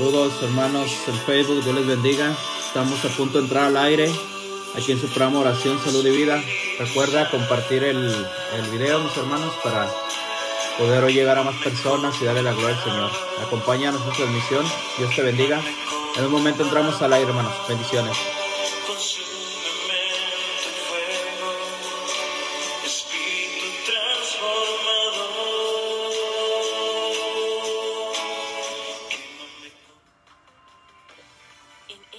Saludos hermanos en Facebook, Dios les bendiga. Estamos a punto de entrar al aire aquí en su programa Oración, Salud y Vida. Recuerda compartir el, el video, mis hermanos, para poder hoy llegar a más personas y darle la gloria al Señor. Acompáñanos en nuestra transmisión. Dios te bendiga. En un momento entramos al aire, hermanos. Bendiciones.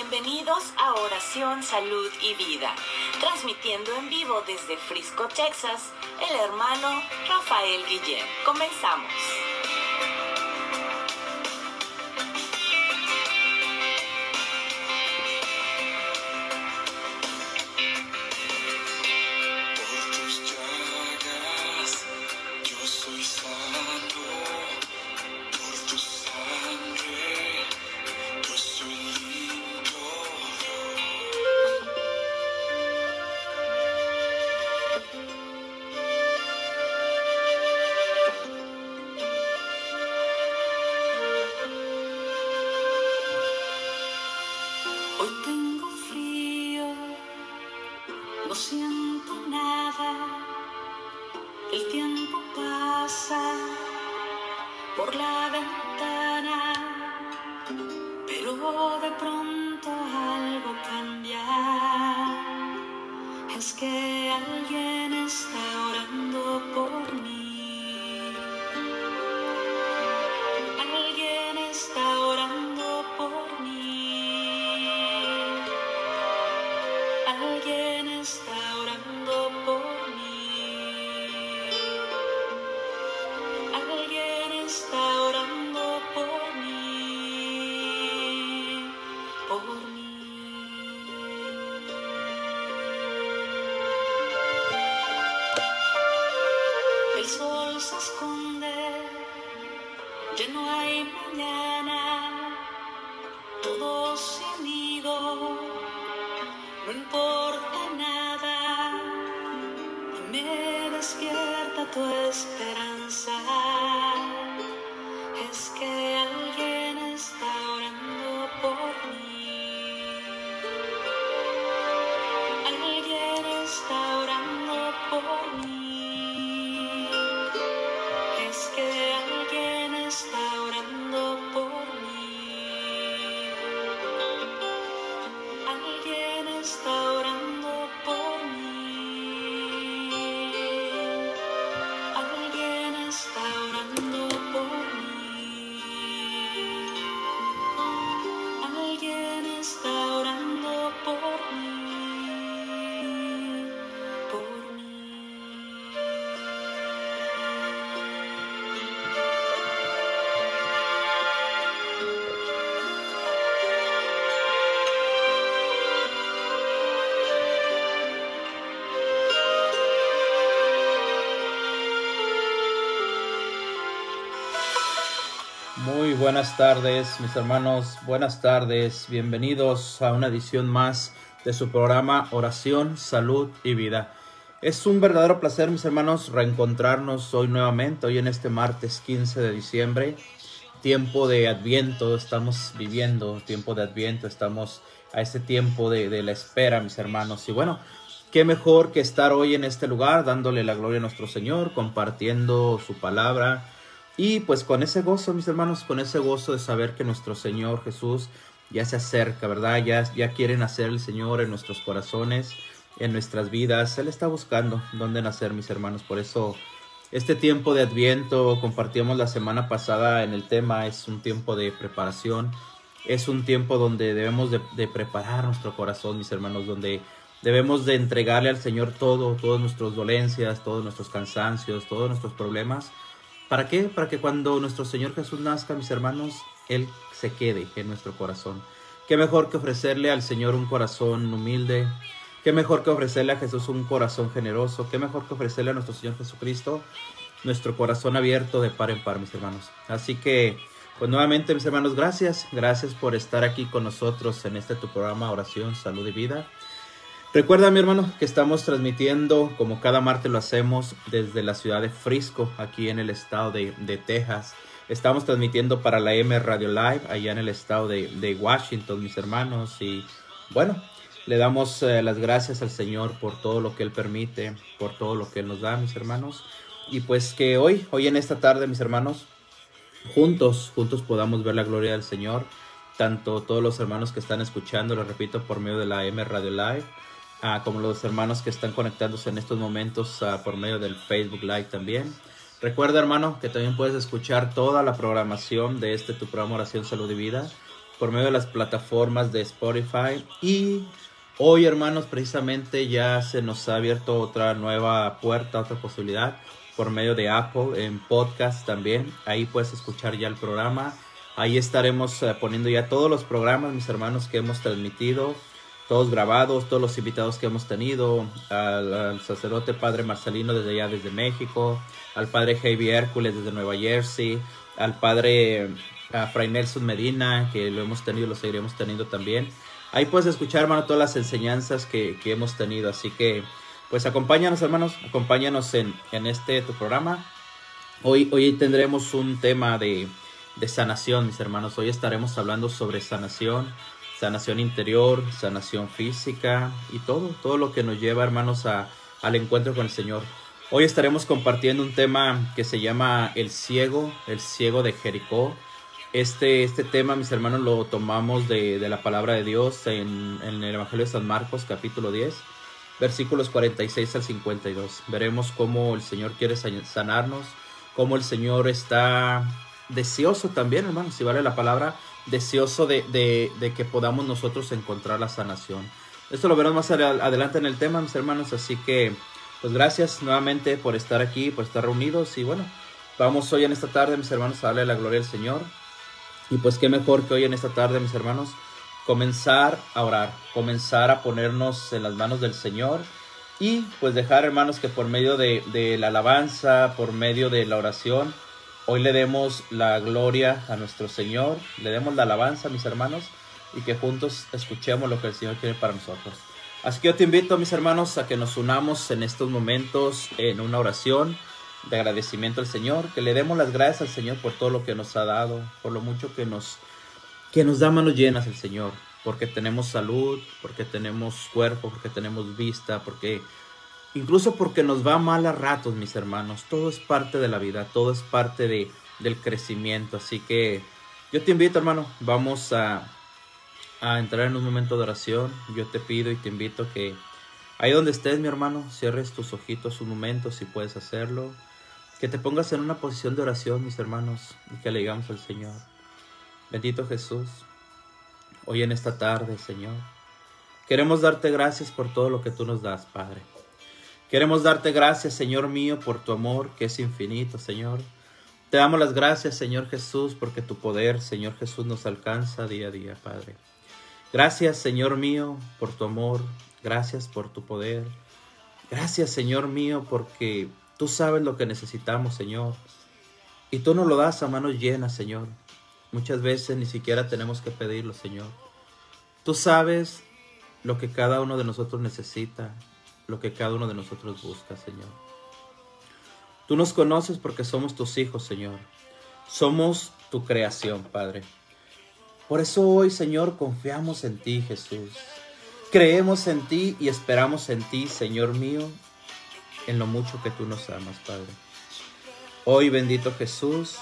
Bienvenidos a Oración, Salud y Vida, transmitiendo en vivo desde Frisco, Texas, el hermano Rafael Guillén. Comenzamos. Buenas tardes, mis hermanos. Buenas tardes. Bienvenidos a una edición más de su programa Oración, Salud y Vida. Es un verdadero placer, mis hermanos, reencontrarnos hoy nuevamente, hoy en este martes 15 de diciembre. tiempo de adviento estamos viviendo, tiempo de adviento, estamos a este tiempo de, de la espera, mis hermanos. Y bueno, qué mejor que estar hoy en este lugar dándole la gloria a nuestro Señor, compartiendo su palabra. Y pues con ese gozo, mis hermanos, con ese gozo de saber que nuestro Señor Jesús ya se acerca, ¿verdad? Ya, ya quiere nacer el Señor en nuestros corazones, en nuestras vidas. Él está buscando dónde nacer, mis hermanos. Por eso este tiempo de Adviento, compartíamos la semana pasada en el tema, es un tiempo de preparación. Es un tiempo donde debemos de, de preparar nuestro corazón, mis hermanos, donde debemos de entregarle al Señor todo, todas nuestras dolencias, todos nuestros cansancios, todos nuestros problemas. ¿Para qué? Para que cuando nuestro Señor Jesús nazca, mis hermanos, Él se quede en nuestro corazón. Qué mejor que ofrecerle al Señor un corazón humilde. Qué mejor que ofrecerle a Jesús un corazón generoso. Qué mejor que ofrecerle a nuestro Señor Jesucristo nuestro corazón abierto de par en par, mis hermanos. Así que, pues nuevamente, mis hermanos, gracias. Gracias por estar aquí con nosotros en este tu programa Oración, Salud y Vida. Recuerda, mi hermano, que estamos transmitiendo, como cada martes lo hacemos, desde la ciudad de Frisco, aquí en el estado de, de Texas. Estamos transmitiendo para la M Radio Live, allá en el estado de, de Washington, mis hermanos. Y bueno, le damos eh, las gracias al Señor por todo lo que Él permite, por todo lo que Él nos da, mis hermanos. Y pues que hoy, hoy en esta tarde, mis hermanos, juntos, juntos podamos ver la gloria del Señor. Tanto todos los hermanos que están escuchando, lo repito, por medio de la M Radio Live Ah, como los hermanos que están conectándose en estos momentos uh, por medio del Facebook Live también. Recuerda, hermano, que también puedes escuchar toda la programación de este tu programa Oración Salud y Vida por medio de las plataformas de Spotify. Y hoy, hermanos, precisamente ya se nos ha abierto otra nueva puerta, otra posibilidad por medio de Apple en podcast también. Ahí puedes escuchar ya el programa. Ahí estaremos uh, poniendo ya todos los programas, mis hermanos, que hemos transmitido todos grabados, todos los invitados que hemos tenido, al, sacerdote padre Marcelino desde allá, desde México, al padre Javier Hércules desde Nueva Jersey, al padre Fray Nelson Medina, que lo hemos tenido, lo seguiremos teniendo también. Ahí puedes escuchar, hermano, todas las enseñanzas que, que hemos tenido. Así que, pues acompáñanos, hermanos, acompáñanos en, en este tu programa. Hoy, hoy tendremos un tema de, de sanación, mis hermanos. Hoy estaremos hablando sobre sanación sanación interior, sanación física y todo, todo lo que nos lleva, hermanos, a, al encuentro con el Señor. Hoy estaremos compartiendo un tema que se llama El ciego, el ciego de Jericó. Este, este tema, mis hermanos, lo tomamos de, de la palabra de Dios en, en, el Evangelio de San Marcos, capítulo 10, versículos 46 al 52. Veremos cómo el Señor quiere sanarnos, cómo el Señor está deseoso también, hermanos, si vale la palabra, deseoso de, de, de, que podamos nosotros encontrar la sanación. Esto lo veremos más adelante en el tema, mis hermanos, así que pues gracias nuevamente por estar aquí, por estar reunidos y bueno, vamos hoy en esta tarde, mis hermanos, a darle la gloria al Señor. Y pues qué mejor que hoy en esta tarde, mis hermanos, comenzar a orar, comenzar a ponernos en las manos del Señor y pues dejar, hermanos, que por medio de, de la alabanza, por medio de la oración, Hoy le demos la gloria a nuestro Señor, le demos la alabanza, mis hermanos, y que juntos escuchemos lo que el Señor quiere para nosotros. Así que yo te invito, mis hermanos, a que nos unamos en estos momentos en una oración de agradecimiento al Señor, que le demos las gracias al Señor por todo lo que nos ha dado, por lo mucho que nos, que nos da manos llenas el Señor, porque tenemos salud, porque tenemos cuerpo, porque tenemos vista, porque Incluso porque nos va mal a ratos, mis hermanos. Todo es parte de la vida, todo es parte de, del crecimiento. Así que yo te invito, hermano, vamos a, a entrar en un momento de oración. Yo te pido y te invito que ahí donde estés, mi hermano, cierres tus ojitos un momento si puedes hacerlo. Que te pongas en una posición de oración, mis hermanos, y que le digamos al Señor. Bendito Jesús, hoy en esta tarde, Señor, queremos darte gracias por todo lo que tú nos das, Padre. Queremos darte gracias, Señor mío, por tu amor que es infinito, Señor. Te damos las gracias, Señor Jesús, porque tu poder, Señor Jesús, nos alcanza día a día, Padre. Gracias, Señor mío, por tu amor. Gracias por tu poder. Gracias, Señor mío, porque tú sabes lo que necesitamos, Señor. Y tú nos lo das a manos llenas, Señor. Muchas veces ni siquiera tenemos que pedirlo, Señor. Tú sabes lo que cada uno de nosotros necesita lo que cada uno de nosotros busca, Señor. Tú nos conoces porque somos tus hijos, Señor. Somos tu creación, Padre. Por eso hoy, Señor, confiamos en ti, Jesús. Creemos en ti y esperamos en ti, Señor mío, en lo mucho que tú nos amas, Padre. Hoy, bendito Jesús,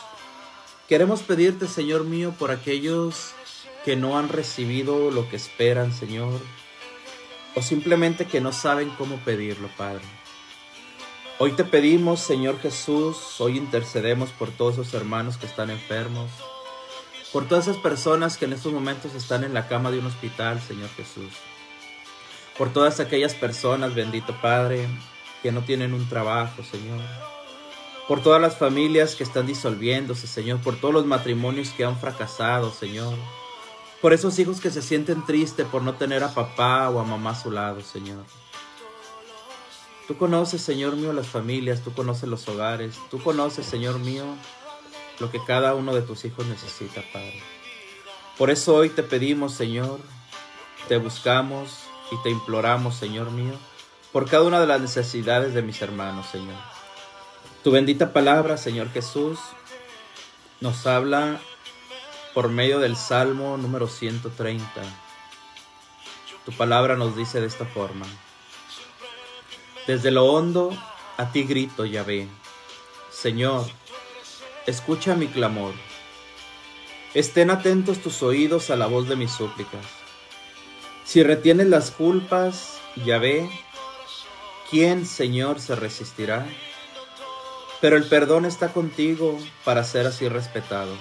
queremos pedirte, Señor mío, por aquellos que no han recibido lo que esperan, Señor, o simplemente que no saben cómo pedirlo, Padre. Hoy te pedimos, Señor Jesús, hoy intercedemos por todos esos hermanos que están enfermos, por todas esas personas que en estos momentos están en la cama de un hospital, Señor Jesús, por todas aquellas personas, bendito Padre, que no tienen un trabajo, Señor, por todas las familias que están disolviéndose, Señor, por todos los matrimonios que han fracasado, Señor, por esos hijos que se sienten tristes por no tener a papá o a mamá a su lado, Señor. Tú conoces, Señor mío, las familias, tú conoces los hogares, tú conoces, Señor mío, lo que cada uno de tus hijos necesita, Padre. Por eso hoy te pedimos, Señor, te buscamos y te imploramos, Señor mío, por cada una de las necesidades de mis hermanos, Señor. Tu bendita palabra, Señor Jesús, nos habla por medio del Salmo número 130. Tu palabra nos dice de esta forma. Desde lo hondo a ti grito, Yahvé. Señor, escucha mi clamor. Estén atentos tus oídos a la voz de mis súplicas. Si retienes las culpas, Yahvé, ¿quién, Señor, se resistirá? Pero el perdón está contigo para ser así respetado.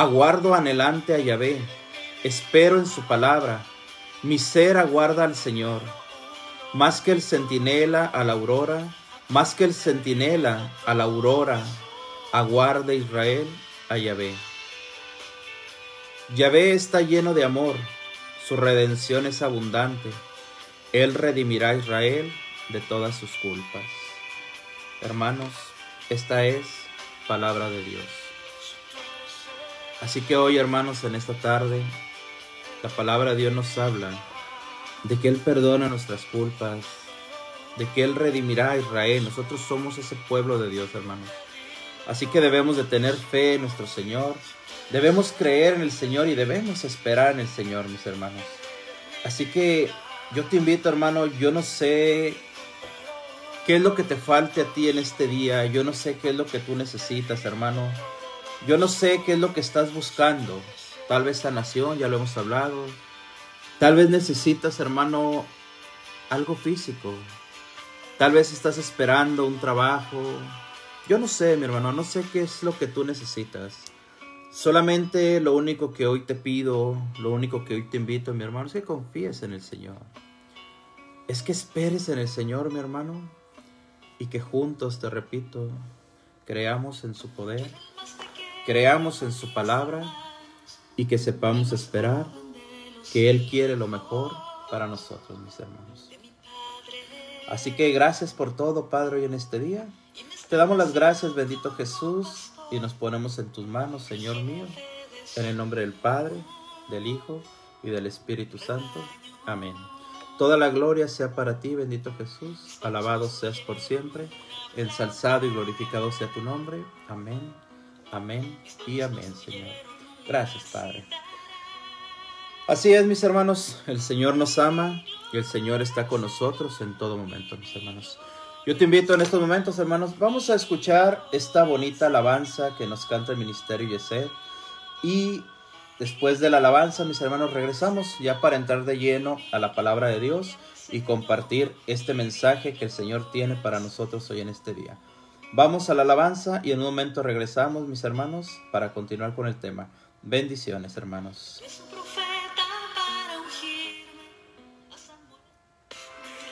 Aguardo anhelante a Yahvé, espero en su palabra, mi ser aguarda al Señor, más que el centinela a la aurora, más que el centinela a la aurora, aguarda Israel a Yahvé. Yahvé está lleno de amor, su redención es abundante, Él redimirá a Israel de todas sus culpas. Hermanos, esta es palabra de Dios. Así que hoy, hermanos, en esta tarde, la palabra de Dios nos habla de que Él perdona nuestras culpas, de que Él redimirá a Israel. Nosotros somos ese pueblo de Dios, hermanos. Así que debemos de tener fe en nuestro Señor, debemos creer en el Señor y debemos esperar en el Señor, mis hermanos. Así que yo te invito, hermano, yo no sé qué es lo que te falte a ti en este día, yo no sé qué es lo que tú necesitas, hermano. Yo no sé qué es lo que estás buscando. Tal vez sanación, ya lo hemos hablado. Tal vez necesitas, hermano, algo físico. Tal vez estás esperando un trabajo. Yo no sé, mi hermano, no sé qué es lo que tú necesitas. Solamente lo único que hoy te pido, lo único que hoy te invito, mi hermano, es que confíes en el Señor. Es que esperes en el Señor, mi hermano, y que juntos, te repito, creamos en su poder creamos en su palabra y que sepamos esperar que Él quiere lo mejor para nosotros, mis hermanos. Así que gracias por todo, Padre, hoy en este día. Te damos las gracias, bendito Jesús, y nos ponemos en tus manos, Señor mío, en el nombre del Padre, del Hijo y del Espíritu Santo. Amén. Toda la gloria sea para ti, bendito Jesús. Alabado seas por siempre. Ensalzado y glorificado sea tu nombre. Amén Amén y amén, Señor. Gracias, Padre. Así es, mis hermanos, el Señor nos ama y el Señor está con nosotros en todo momento, mis hermanos. Yo te invito en estos momentos, hermanos, vamos a escuchar esta bonita alabanza que nos canta el Ministerio Yesed. Y después de la alabanza, mis hermanos, regresamos ya para entrar de lleno a la palabra de Dios y compartir este mensaje que el Señor tiene para nosotros hoy en este día. Vamos a la alabanza y en un momento regresamos, mis hermanos, para continuar con el tema. Bendiciones, hermanos.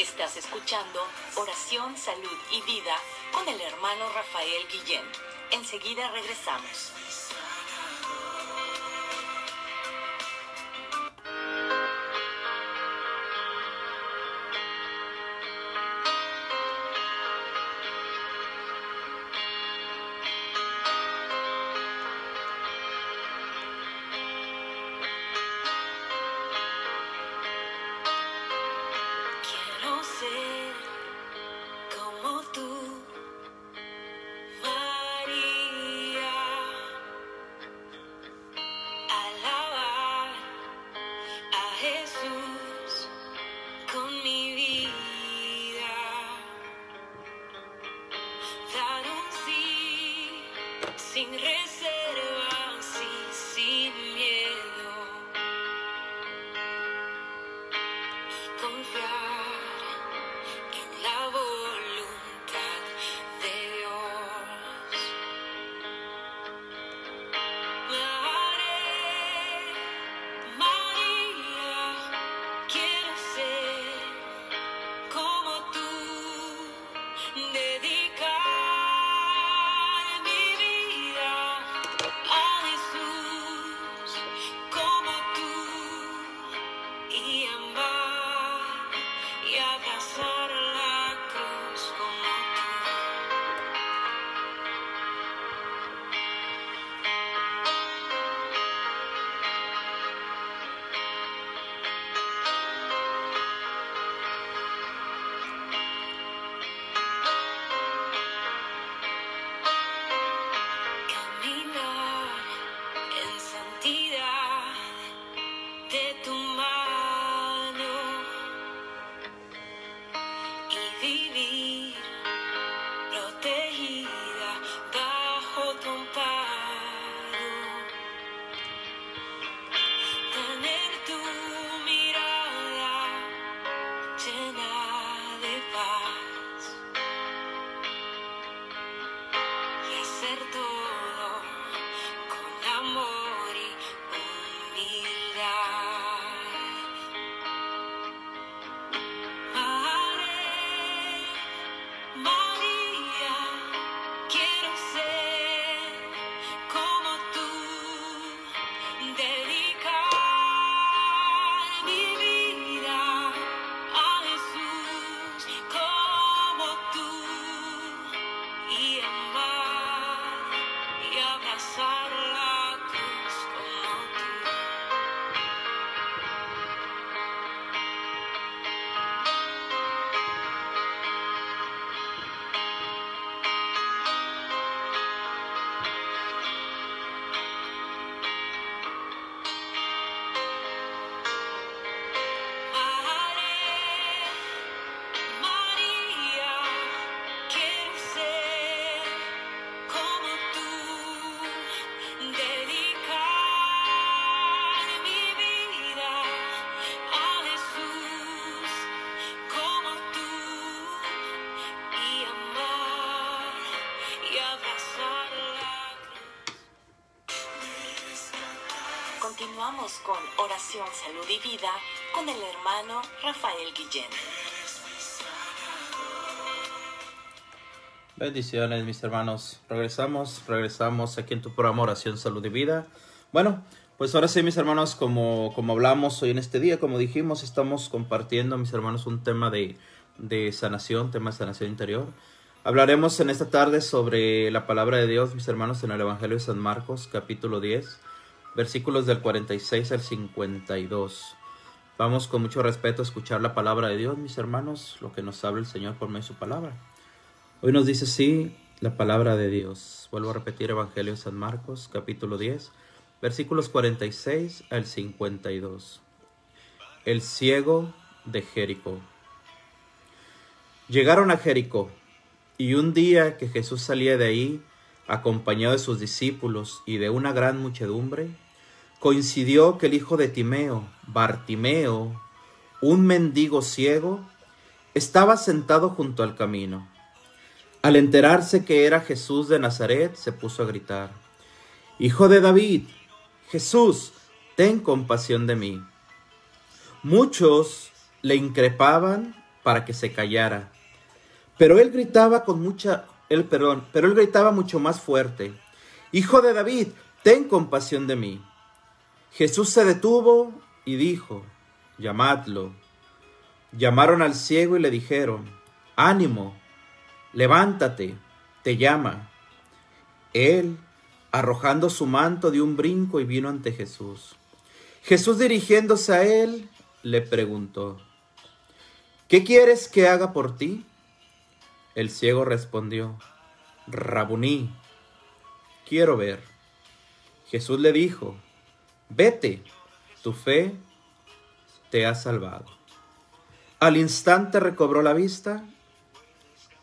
Estás escuchando Oración, Salud y Vida con el hermano Rafael Guillén. Enseguida regresamos. Con oración, salud y vida con el hermano Rafael Guillén. Bendiciones, mis hermanos. Regresamos, regresamos aquí en tu programa Oración, Salud y Vida. Bueno, pues ahora sí, mis hermanos, como, como hablamos hoy en este día, como dijimos, estamos compartiendo, mis hermanos, un tema de, de sanación, tema de sanación interior. Hablaremos en esta tarde sobre la palabra de Dios, mis hermanos, en el Evangelio de San Marcos, capítulo 10, versículos del 46 al 52. Vamos con mucho respeto a escuchar la palabra de Dios, mis hermanos, lo que nos habla el Señor por medio de su palabra. Hoy nos dice así la palabra de Dios. Vuelvo a repetir Evangelio de San Marcos, capítulo 10, versículos 46 al 52. El ciego de Jericó. Llegaron a Jericó, y un día que Jesús salía de ahí, acompañado de sus discípulos y de una gran muchedumbre, coincidió que el hijo de Timeo, Bartimeo, un mendigo ciego, estaba sentado junto al camino. Al enterarse que era Jesús de Nazaret, se puso a gritar, Hijo de David, Jesús, ten compasión de mí. Muchos le increpaban para que se callara, pero él gritaba con mucha, él, perdón, pero él gritaba mucho más fuerte, Hijo de David, ten compasión de mí. Jesús se detuvo y dijo, llamadlo. Llamaron al ciego y le dijeron, ánimo, levántate, te llama. Él, arrojando su manto, dio un brinco y vino ante Jesús. Jesús dirigiéndose a él, le preguntó, ¿qué quieres que haga por ti? El ciego respondió, Rabuní, quiero ver. Jesús le dijo, vete, tu fe te ha salvado. Al instante recobró la vista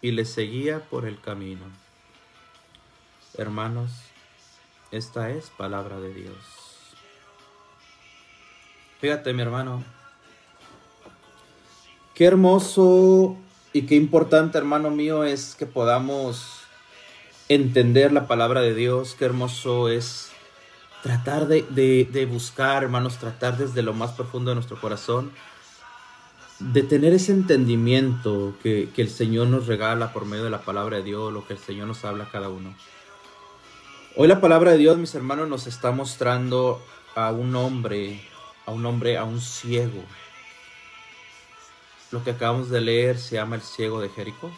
y le seguía por el camino. Hermanos, Esta es palabra de Dios. Fíjate, mi hermano. Qué hermoso y qué importante, hermano mío, es que podamos entender la palabra de Dios. Qué hermoso es tratar de, buscar, hermanos, tratar desde lo más profundo de nuestro corazón, de tener ese entendimiento que, que el Señor nos regala por medio de la palabra de Dios, lo que el Señor nos habla a cada uno. Hoy la palabra de Dios, mis hermanos, nos está mostrando a un hombre, a un hombre, a un ciego. Lo que acabamos de leer se llama el ciego de Jericó.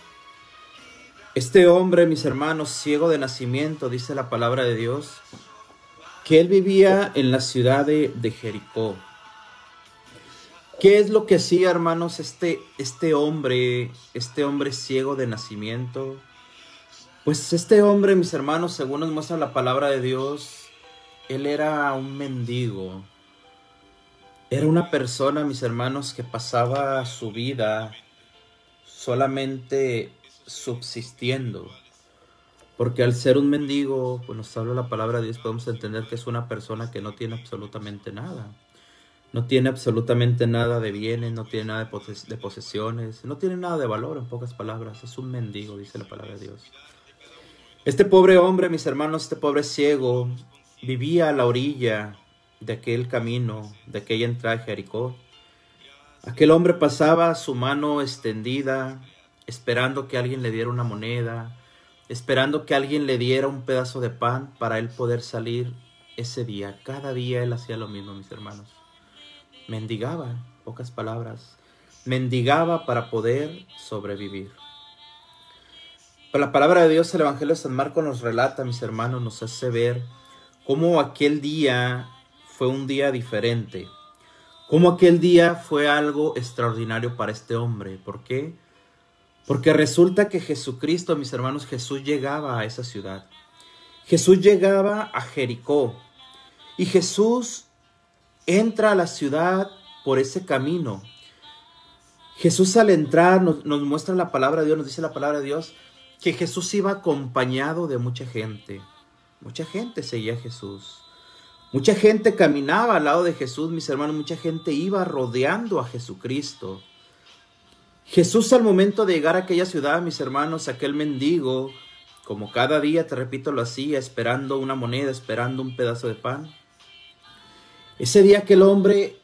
Este hombre, mis hermanos, ciego de nacimiento, dice la palabra de Dios, que él vivía en la ciudad de, Jericó. ¿Qué es lo que hacía, hermanos, este, este hombre, este hombre ciego de nacimiento? Pues este hombre, mis hermanos, según nos muestra la palabra de Dios, él era un mendigo. Era una persona, mis hermanos, que pasaba su vida solamente subsistiendo. Porque al ser un mendigo, pues nos habla la palabra de Dios, podemos entender que es una persona que no tiene absolutamente nada. No tiene absolutamente nada de bienes, no tiene nada de, posesiones, no tiene nada de valor, en pocas palabras. Es un mendigo, dice la palabra de Dios. Este pobre hombre, mis hermanos, este pobre ciego, vivía a la orilla de aquel camino, de aquella entrada de Jericó. Aquel hombre pasaba su mano extendida, esperando que alguien le diera una moneda, esperando que alguien le diera un pedazo de pan para él poder salir ese día. Cada día él hacía lo mismo, mis hermanos. Mendigaba, pocas palabras, mendigaba para poder sobrevivir. Pero la palabra de Dios, el Evangelio de San Marcos nos relata, mis hermanos, nos hace ver cómo aquel día fue un día diferente, cómo aquel día fue algo extraordinario para este hombre. ¿Por qué? Porque resulta que Jesucristo, mis hermanos, Jesús llegaba a esa ciudad. Jesús llegaba a Jericó. Y Jesús entra a la ciudad por ese camino. Jesús al entrar nos, muestra la palabra de Dios, nos dice la palabra de Dios, que Jesús iba acompañado de mucha gente. Mucha gente seguía a Jesús. Mucha gente caminaba al lado de Jesús, mis hermanos. Mucha gente iba rodeando a Jesucristo. Jesús al momento de llegar a aquella ciudad, mis hermanos, aquel mendigo, como cada día, te repito, lo hacía, esperando una moneda, esperando un pedazo de pan. Ese día aquel hombre,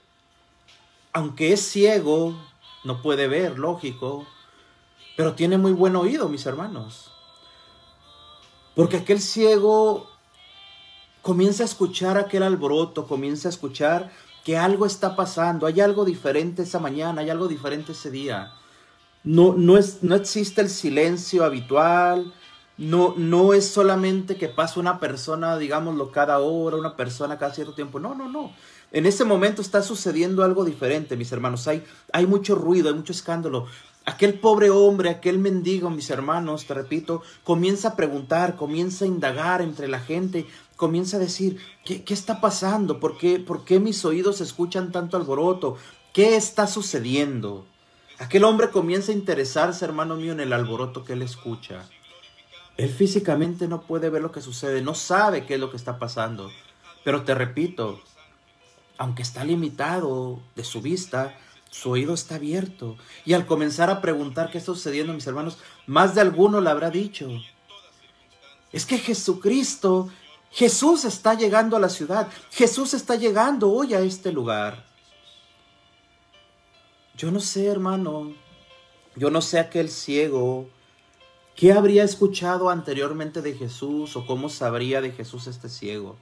aunque es ciego, no puede ver, lógico, pero tiene muy buen oído, mis hermanos. Porque aquel ciego comienza a escuchar aquel alboroto, comienza a escuchar que algo está pasando, hay algo diferente esa mañana, hay algo diferente ese día. No, no, es, no existe el silencio habitual, no, no es solamente que pasa una persona, digámoslo, cada hora, una persona cada cierto tiempo. No, no, no. En ese momento está sucediendo algo diferente, mis hermanos. Hay, hay mucho ruido, hay mucho escándalo. Aquel pobre hombre, aquel mendigo, mis hermanos, te repito, comienza a preguntar, comienza a indagar entre la gente, comienza a decir, ¿qué, qué está pasando? ¿Por qué, ¿Por qué mis oídos escuchan tanto alboroto? ¿Qué está sucediendo? Aquel hombre comienza a interesarse, hermano mío, en el alboroto que él escucha. Él físicamente no puede ver lo que sucede, no sabe qué es lo que está pasando. Pero te repito, aunque está limitado de su vista, su oído está abierto. Y al comenzar a preguntar qué está sucediendo, mis hermanos, más de alguno le habrá dicho, es que Jesucristo, Jesús está llegando a la ciudad, Jesús está llegando hoy a este lugar. Yo no sé, hermano, yo no sé aquel ciego, ¿qué habría escuchado anteriormente de Jesús o cómo sabría de Jesús este ciego?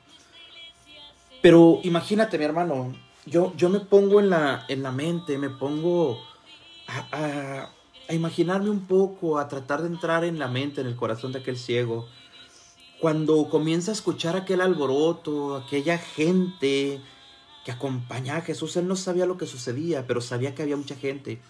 Pero imagínate, mi hermano, yo, yo me pongo en la, en la mente, me pongo a, a imaginarme un poco, a tratar de entrar en la mente, en el corazón de aquel ciego. Cuando comienza a escuchar aquel alboroto, aquella gente, que acompañaba a Jesús. Él no sabía lo que sucedía, pero sabía que había mucha gente.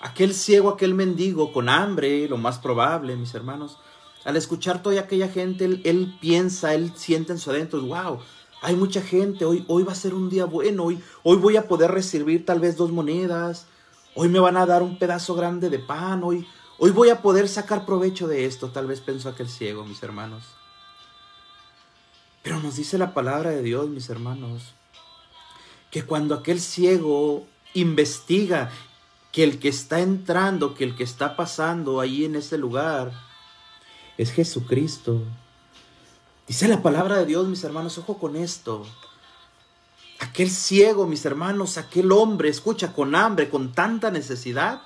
Aquel ciego, aquel mendigo con hambre, lo más probable, mis hermanos, al escuchar toda aquella gente, él, piensa, él siente en su adentro, wow, hay mucha gente, hoy, hoy va a ser un día bueno, hoy, hoy voy a poder recibir tal vez dos monedas, hoy me van a dar un pedazo grande de pan, hoy, hoy voy a poder sacar provecho de esto, tal vez pensó aquel ciego, mis hermanos. Pero nos dice la palabra de Dios, mis hermanos, que cuando aquel ciego investiga que el que está entrando, que el que está pasando ahí en ese lugar, es Jesucristo. Dice la palabra de Dios, mis hermanos, ojo con esto. Aquel ciego, mis hermanos, aquel hombre, escucha, con hambre, con tanta necesidad,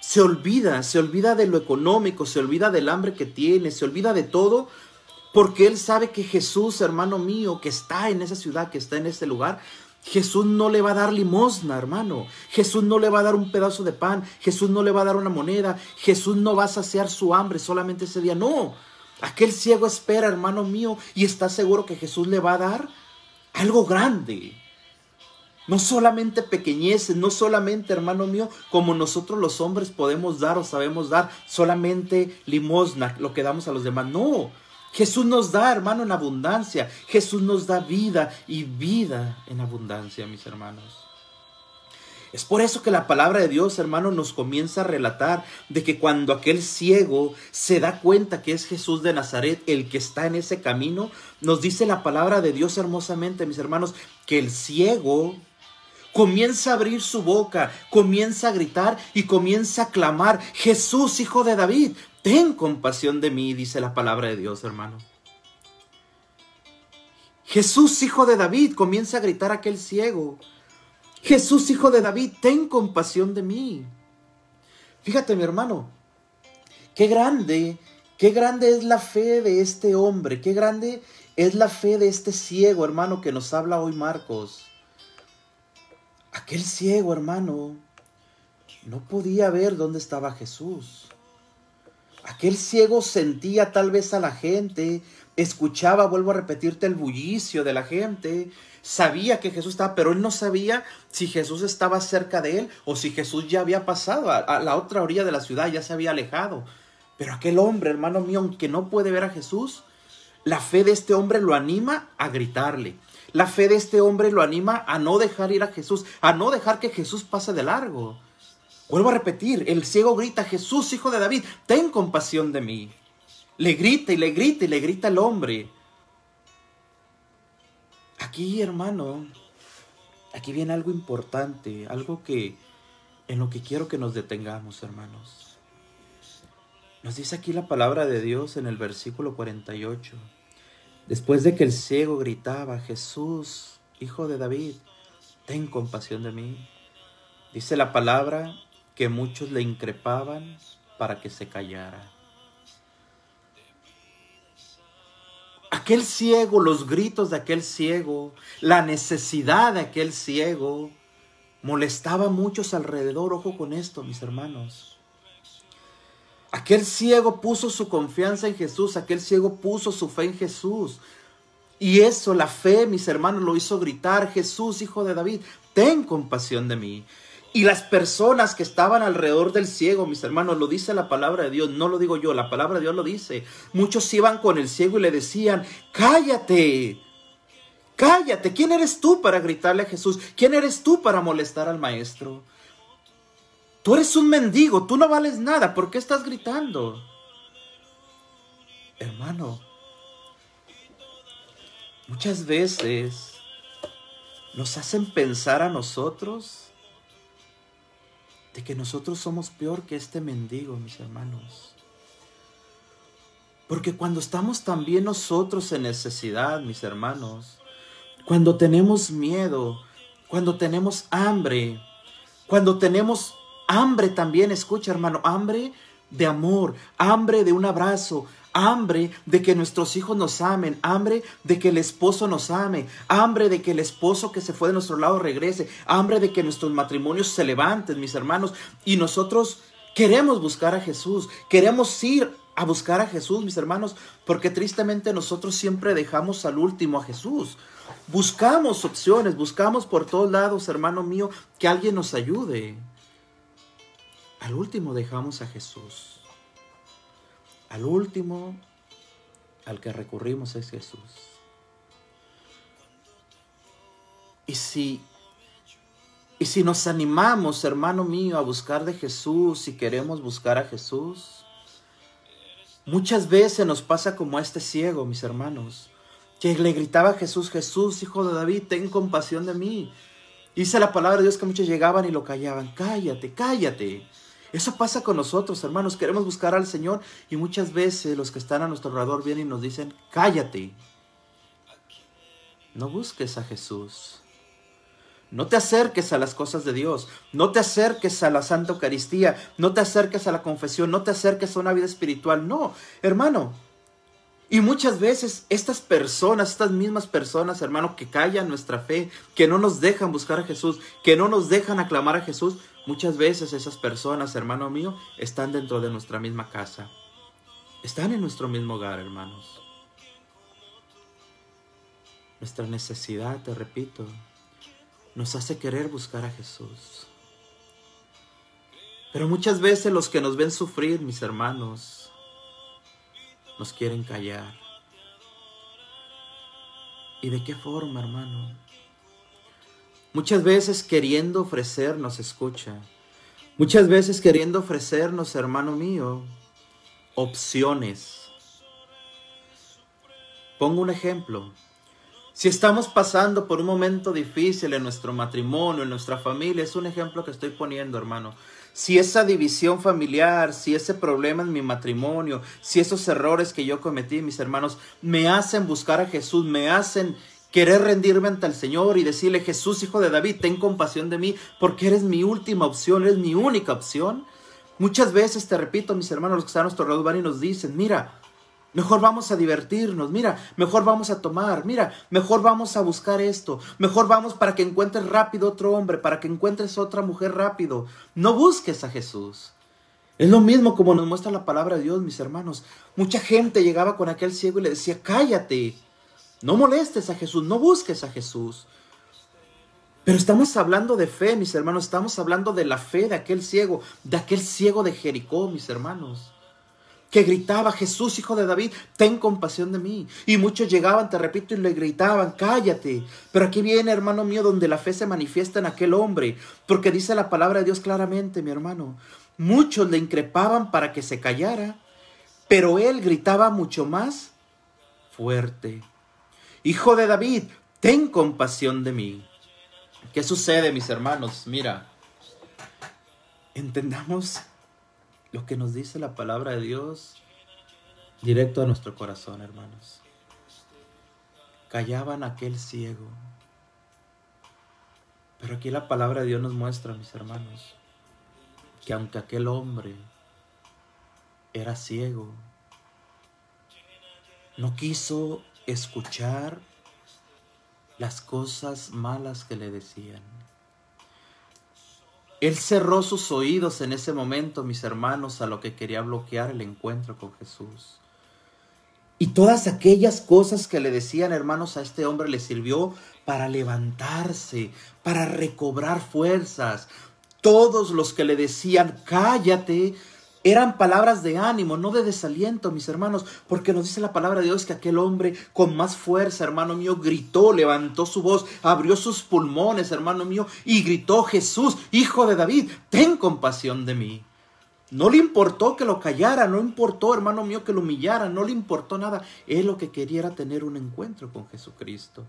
se olvida, se olvida de lo económico, se olvida del hambre que tiene, se olvida de todo, porque él sabe que Jesús, hermano mío, que está en esa ciudad, que está en ese lugar, Jesús no le va a dar limosna, hermano. Jesús no le va a dar un pedazo de pan. Jesús no le va a dar una moneda. Jesús no va a saciar su hambre solamente ese día. No. Aquel ciego espera, hermano mío, y está seguro que Jesús le va a dar algo grande. No solamente pequeñeces, no solamente, hermano mío, como nosotros los hombres podemos dar o sabemos dar, solamente limosna, lo que damos a los demás. No, Jesús nos da, hermano, en abundancia. Jesús nos da vida y vida en abundancia, mis hermanos. Es por eso que la palabra de Dios, hermano, nos comienza a relatar de que cuando aquel ciego se da cuenta que es Jesús de Nazaret el que está en ese camino, nos dice la palabra de Dios hermosamente, mis hermanos, que el ciego comienza a abrir su boca, comienza a gritar y comienza a clamar, Jesús, hijo de David, ten compasión de mí, dice la palabra de Dios, hermano. Jesús, hijo de David, comienza a gritar aquel ciego. Jesús, hijo de David, ten compasión de mí. Fíjate, mi hermano, qué grande, qué grande es la fe de este hombre, qué grande es la fe de este ciego, hermano, que nos habla hoy Marcos. Aquel ciego, hermano, no podía ver dónde estaba Jesús. Aquel ciego sentía tal vez a la gente, escuchaba, vuelvo a repetirte, el bullicio de la gente, sabía que Jesús estaba, pero él no sabía si Jesús estaba cerca de él o si Jesús ya había pasado a, la otra orilla de la ciudad, ya se había alejado. Pero aquel hombre, hermano mío, aunque no puede ver a Jesús, la fe de este hombre lo anima a gritarle. La fe de este hombre lo anima a no dejar ir a Jesús, a no dejar que Jesús pase de largo. Vuelvo a repetir, el ciego grita, Jesús, hijo de David, ten compasión de mí. Le grita y le grita y le grita el hombre. Aquí, hermano, aquí viene algo importante, algo que en lo que quiero que nos detengamos, hermanos. Nos dice aquí la palabra de Dios en el versículo 48. Después de que el ciego gritaba, Jesús, hijo de David, ten compasión de mí. Dice la palabra que muchos le increpaban para que se callara. Aquel ciego, los gritos de aquel ciego, la necesidad de aquel ciego, molestaba a muchos alrededor. Ojo con esto, mis hermanos. Aquel ciego puso su confianza en Jesús, aquel ciego puso su fe en Jesús. Y eso, la fe, mis hermanos, lo hizo gritar, Jesús, hijo de David, ten compasión de mí. Y las personas que estaban alrededor del ciego, mis hermanos, lo dice la palabra de Dios, no lo digo yo, la palabra de Dios lo dice. Muchos iban con el ciego y le decían, cállate, cállate, ¿quién eres tú para gritarle a Jesús? ¿Quién eres tú para molestar al maestro? Tú eres un mendigo, tú no vales nada, ¿por qué estás gritando? Hermano, muchas veces nos hacen pensar a nosotros de que nosotros somos peor que este mendigo, mis hermanos. Porque cuando estamos también nosotros en necesidad, mis hermanos, cuando tenemos miedo, cuando tenemos hambre, cuando tenemos hambre también, escucha hermano, hambre de amor, hambre de un abrazo, hambre de que nuestros hijos nos amen, hambre de que el esposo nos ame, hambre de que el esposo que se fue de nuestro lado regrese, hambre de que nuestros matrimonios se levanten, mis hermanos, y nosotros queremos buscar a Jesús, queremos ir a buscar a Jesús, mis hermanos, porque tristemente nosotros siempre dejamos al último a Jesús. Buscamos opciones, buscamos por todos lados, hermano mío, que alguien nos ayude. Al último dejamos a Jesús. Al último, al que recurrimos es Jesús. Y si, y si nos animamos, hermano mío, a buscar de Jesús y queremos buscar a Jesús, muchas veces nos pasa como a este ciego, mis hermanos. que le gritaba a Jesús, Jesús, hijo de David, ten compasión de mí. Dice la palabra de Dios que muchos llegaban y lo callaban, cállate, cállate. Eso pasa con nosotros, hermanos. Queremos buscar al Señor y muchas veces los que están a nuestro alrededor vienen y nos dicen, cállate. No busques a Jesús. No te acerques a las cosas de Dios, no te acerques a la Santa Eucaristía, no te acerques a la confesión, no te acerques a una vida espiritual, no, hermano. Y muchas veces estas personas, estas mismas personas, hermano, que callan nuestra fe, que no nos dejan buscar a Jesús, que no nos dejan aclamar a Jesús, muchas veces esas personas, hermano mío, están dentro de nuestra misma casa. Están en nuestro mismo hogar, hermanos. Nuestra necesidad, te repito, nos hace querer buscar a Jesús. Pero muchas veces los que nos ven sufrir, mis hermanos, nos quieren callar. ¿Y de qué forma, hermano? Muchas veces queriendo ofrecernos, escucha, muchas veces queriendo ofrecernos, hermano mío, opciones. Pongo un ejemplo. Si estamos pasando por un momento difícil en nuestro matrimonio, en nuestra familia, es un ejemplo que estoy poniendo, hermano. Si esa división familiar, si ese problema en mi matrimonio, si esos errores que yo cometí, mis hermanos, me hacen buscar a Jesús, me hacen querer rendirme ante el Señor y decirle, Jesús, hijo de David, ten compasión de mí, porque eres mi última opción, eres mi única opción. Muchas veces, te repito, mis hermanos, los que están a nuestro lado van y nos dicen, mira, Mejor vamos a divertirnos, mira, mejor vamos a tomar, mira, mejor vamos a buscar esto, mejor vamos para que encuentres rápido otro hombre, para que encuentres otra mujer rápido. No busques a Jesús. Es lo mismo como nos muestra la palabra de Dios, mis hermanos. Mucha gente llegaba con aquel ciego y le decía, cállate, no molestes a Jesús, no busques a Jesús. Pero estamos hablando de fe, mis hermanos, estamos hablando de la fe de aquel ciego, de aquel ciego de Jericó, mis hermanos que gritaba, Jesús, hijo de David, ten compasión de mí. Y muchos llegaban, te repito, y le gritaban, cállate. Pero aquí viene, hermano mío, donde la fe se manifiesta en aquel hombre, porque dice la palabra de Dios claramente, mi hermano. Muchos le increpaban para que se callara, pero él gritaba mucho más fuerte. Hijo de David, ten compasión de mí. ¿Qué sucede, mis hermanos? Mira, entendamos lo que nos dice la palabra de Dios directo a nuestro corazón, hermanos. Callaban aquel ciego. Pero aquí la palabra de Dios nos muestra, mis hermanos, que aunque aquel hombre era ciego, no quiso escuchar las cosas malas que le decían. Él cerró sus oídos en ese momento, mis hermanos, a lo que quería bloquear el encuentro con Jesús. Y todas aquellas cosas que le decían, hermanos, a este hombre le sirvió para levantarse, para recobrar fuerzas. Todos los que le decían, cállate, eran palabras de ánimo, no de desaliento, mis hermanos, porque nos dice la palabra de Dios que aquel hombre con más fuerza, hermano mío, gritó, levantó su voz, abrió sus pulmones, hermano mío, y gritó, Jesús, hijo de David, ten compasión de mí. No le importó que lo callara, no importó, hermano mío, que lo humillara, no le importó nada. Él lo que quería era tener un encuentro con Jesucristo.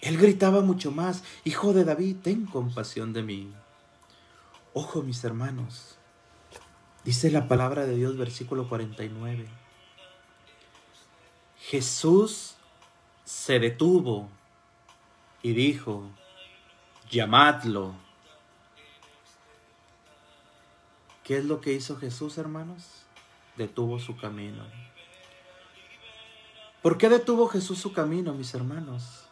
Él gritaba mucho más, Hijo de David, ten compasión de mí. Ojo, mis hermanos, Dice la palabra de Dios, versículo 49. Jesús se detuvo y dijo, llamadlo. ¿Qué es lo que hizo Jesús, hermanos? Detuvo su camino. ¿Por qué detuvo Jesús su camino, mis hermanos?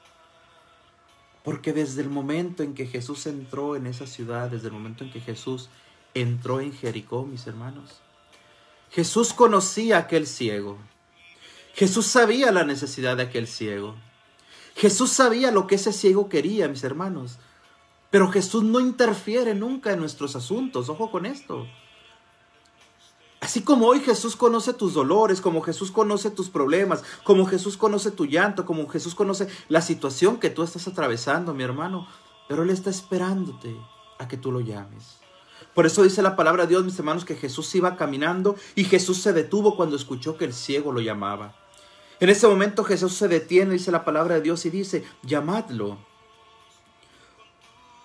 Porque desde el momento en que Jesús entró en esa ciudad, desde el momento en que Jesús entró en Jericó, mis hermanos. Jesús conocía a aquel ciego. Jesús sabía la necesidad de aquel ciego. Jesús sabía lo que ese ciego quería, mis hermanos. Pero Jesús no interfiere nunca en nuestros asuntos. Ojo con esto. Así como hoy Jesús conoce tus dolores, como Jesús conoce tus problemas, como Jesús conoce tu llanto, como Jesús conoce la situación que tú estás atravesando, mi hermano. Pero Él está esperándote a que tú lo llames. Por eso dice la palabra de Dios, mis hermanos, que Jesús iba caminando y Jesús se detuvo cuando escuchó que el ciego lo llamaba. En ese momento Jesús se detiene, dice la palabra de Dios, y dice, llamadlo.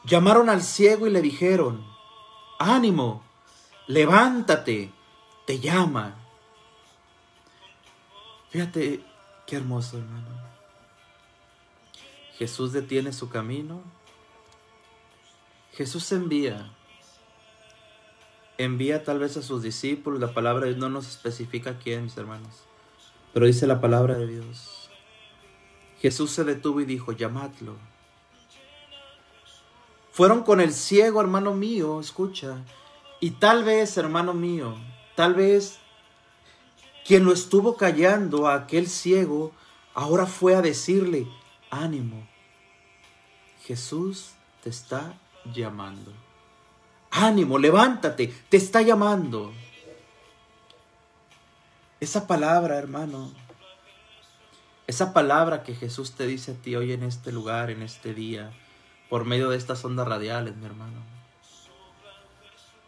Llamaron al ciego y le dijeron, ánimo, levántate, te llama. Fíjate qué hermoso, hermano. Jesús detiene su camino. Jesús envía. Envía tal vez a sus discípulos. La palabra de Dios no nos especifica quién, mis hermanos. Pero dice la palabra de Dios. Jesús se detuvo y dijo, llamadlo. Fueron con el ciego, hermano mío, escucha. Y tal vez, hermano mío, tal vez quien lo estuvo callando a aquel ciego, ahora fue a decirle, ánimo, Jesús te está llamando. Ánimo, levántate, te está llamando. Esa palabra, hermano, esa palabra que Jesús te dice a ti hoy en este lugar, en este día, por medio de estas ondas radiales, mi hermano.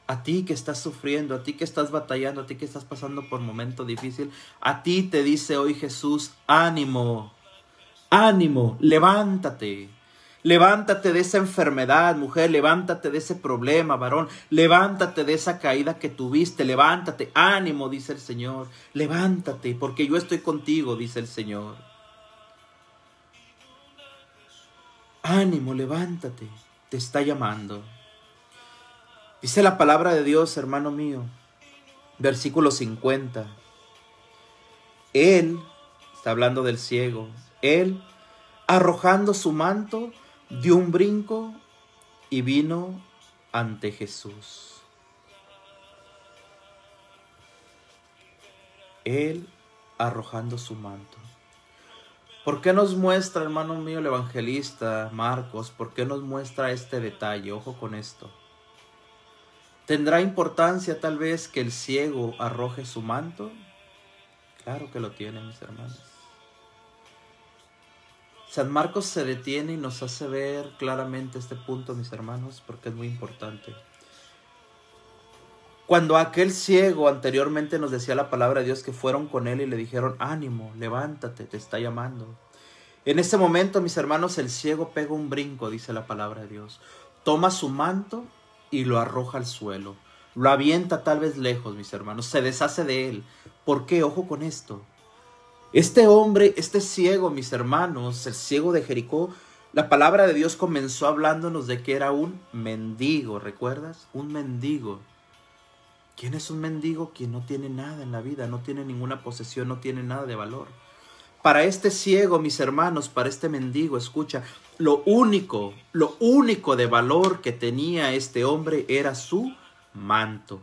A ti que estás sufriendo, a ti que estás batallando, a ti que estás pasando por momento difícil, a ti te dice hoy Jesús, ánimo, ánimo, levántate. Levántate de esa enfermedad, mujer, levántate de ese problema, varón, levántate de esa caída que tuviste, levántate, ánimo, dice el Señor, levántate, porque yo estoy contigo, dice el Señor. Ánimo, levántate, te está llamando. Dice la palabra de Dios, hermano mío, versículo 50. Él, está hablando del ciego, él, arrojando su manto, dio un brinco y vino ante Jesús. Él arrojando su manto. ¿Por qué nos muestra, hermano mío, el evangelista Marcos? ¿Por qué nos muestra este detalle? Ojo con esto. ¿Tendrá importancia tal vez que el ciego arroje su manto? Claro que lo tiene, mis hermanos. San Marcos se detiene y nos hace ver claramente este punto, mis hermanos, porque es muy importante. Cuando aquel ciego anteriormente nos decía la palabra de Dios que fueron con él y le dijeron, ánimo, levántate, te está llamando. En ese momento, mis hermanos, el ciego pega un brinco, dice la palabra de Dios. Toma su manto y lo arroja al suelo. Lo avienta tal vez lejos, mis hermanos. Se deshace de él. ¿Por qué? Ojo con esto. Este hombre, este ciego, mis hermanos, el ciego de Jericó, la palabra de Dios comenzó hablándonos de que era un mendigo, ¿recuerdas? Un mendigo. ¿Quién es un mendigo? Quien no tiene nada en la vida, no tiene ninguna posesión, no tiene nada de valor. Para este ciego, mis hermanos, para este mendigo, escucha, lo único, lo único de valor que tenía este hombre era su manto.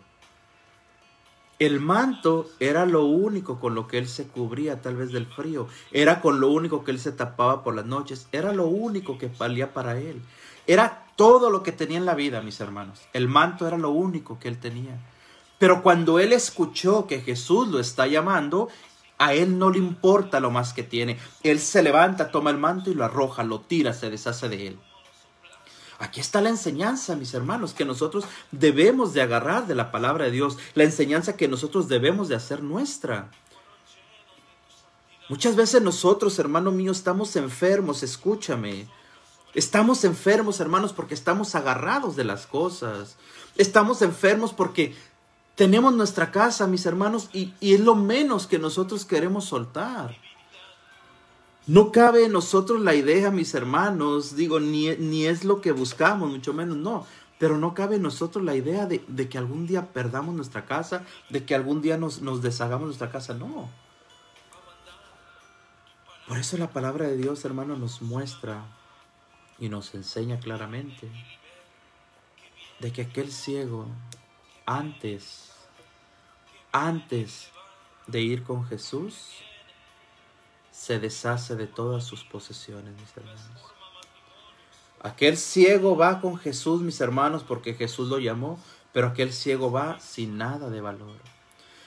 El manto era lo único con lo que él se cubría tal vez del frío, era con lo único que él se tapaba por las noches, era lo único que valía para él. Era todo lo que tenía en la vida, mis hermanos. El manto era lo único que él tenía. Pero cuando él escuchó que Jesús lo está llamando, a él no le importa lo más que tiene. Él se levanta, toma el manto y lo arroja, lo tira, se deshace de él. Aquí está la enseñanza, mis hermanos, que nosotros debemos de agarrar de la palabra de Dios, la enseñanza que nosotros debemos de hacer nuestra. Muchas veces nosotros, hermano mío, estamos enfermos, escúchame. Estamos enfermos, hermanos, porque estamos agarrados de las cosas. Estamos enfermos porque tenemos nuestra casa, mis hermanos, y, y es lo menos que nosotros queremos soltar. No cabe en nosotros la idea, mis hermanos, digo, ni, ni es lo que buscamos, mucho menos, no. Pero no cabe en nosotros la idea de, de que algún día perdamos nuestra casa, de que algún día nos, nos deshagamos nuestra casa, no. Por eso la palabra de Dios, hermano, nos muestra y nos enseña claramente de que aquel ciego, antes, antes de ir con Jesús, se deshace de todas sus posesiones, mis hermanos. Aquel ciego va con Jesús, mis hermanos, porque Jesús lo llamó, pero aquel ciego va sin nada de valor.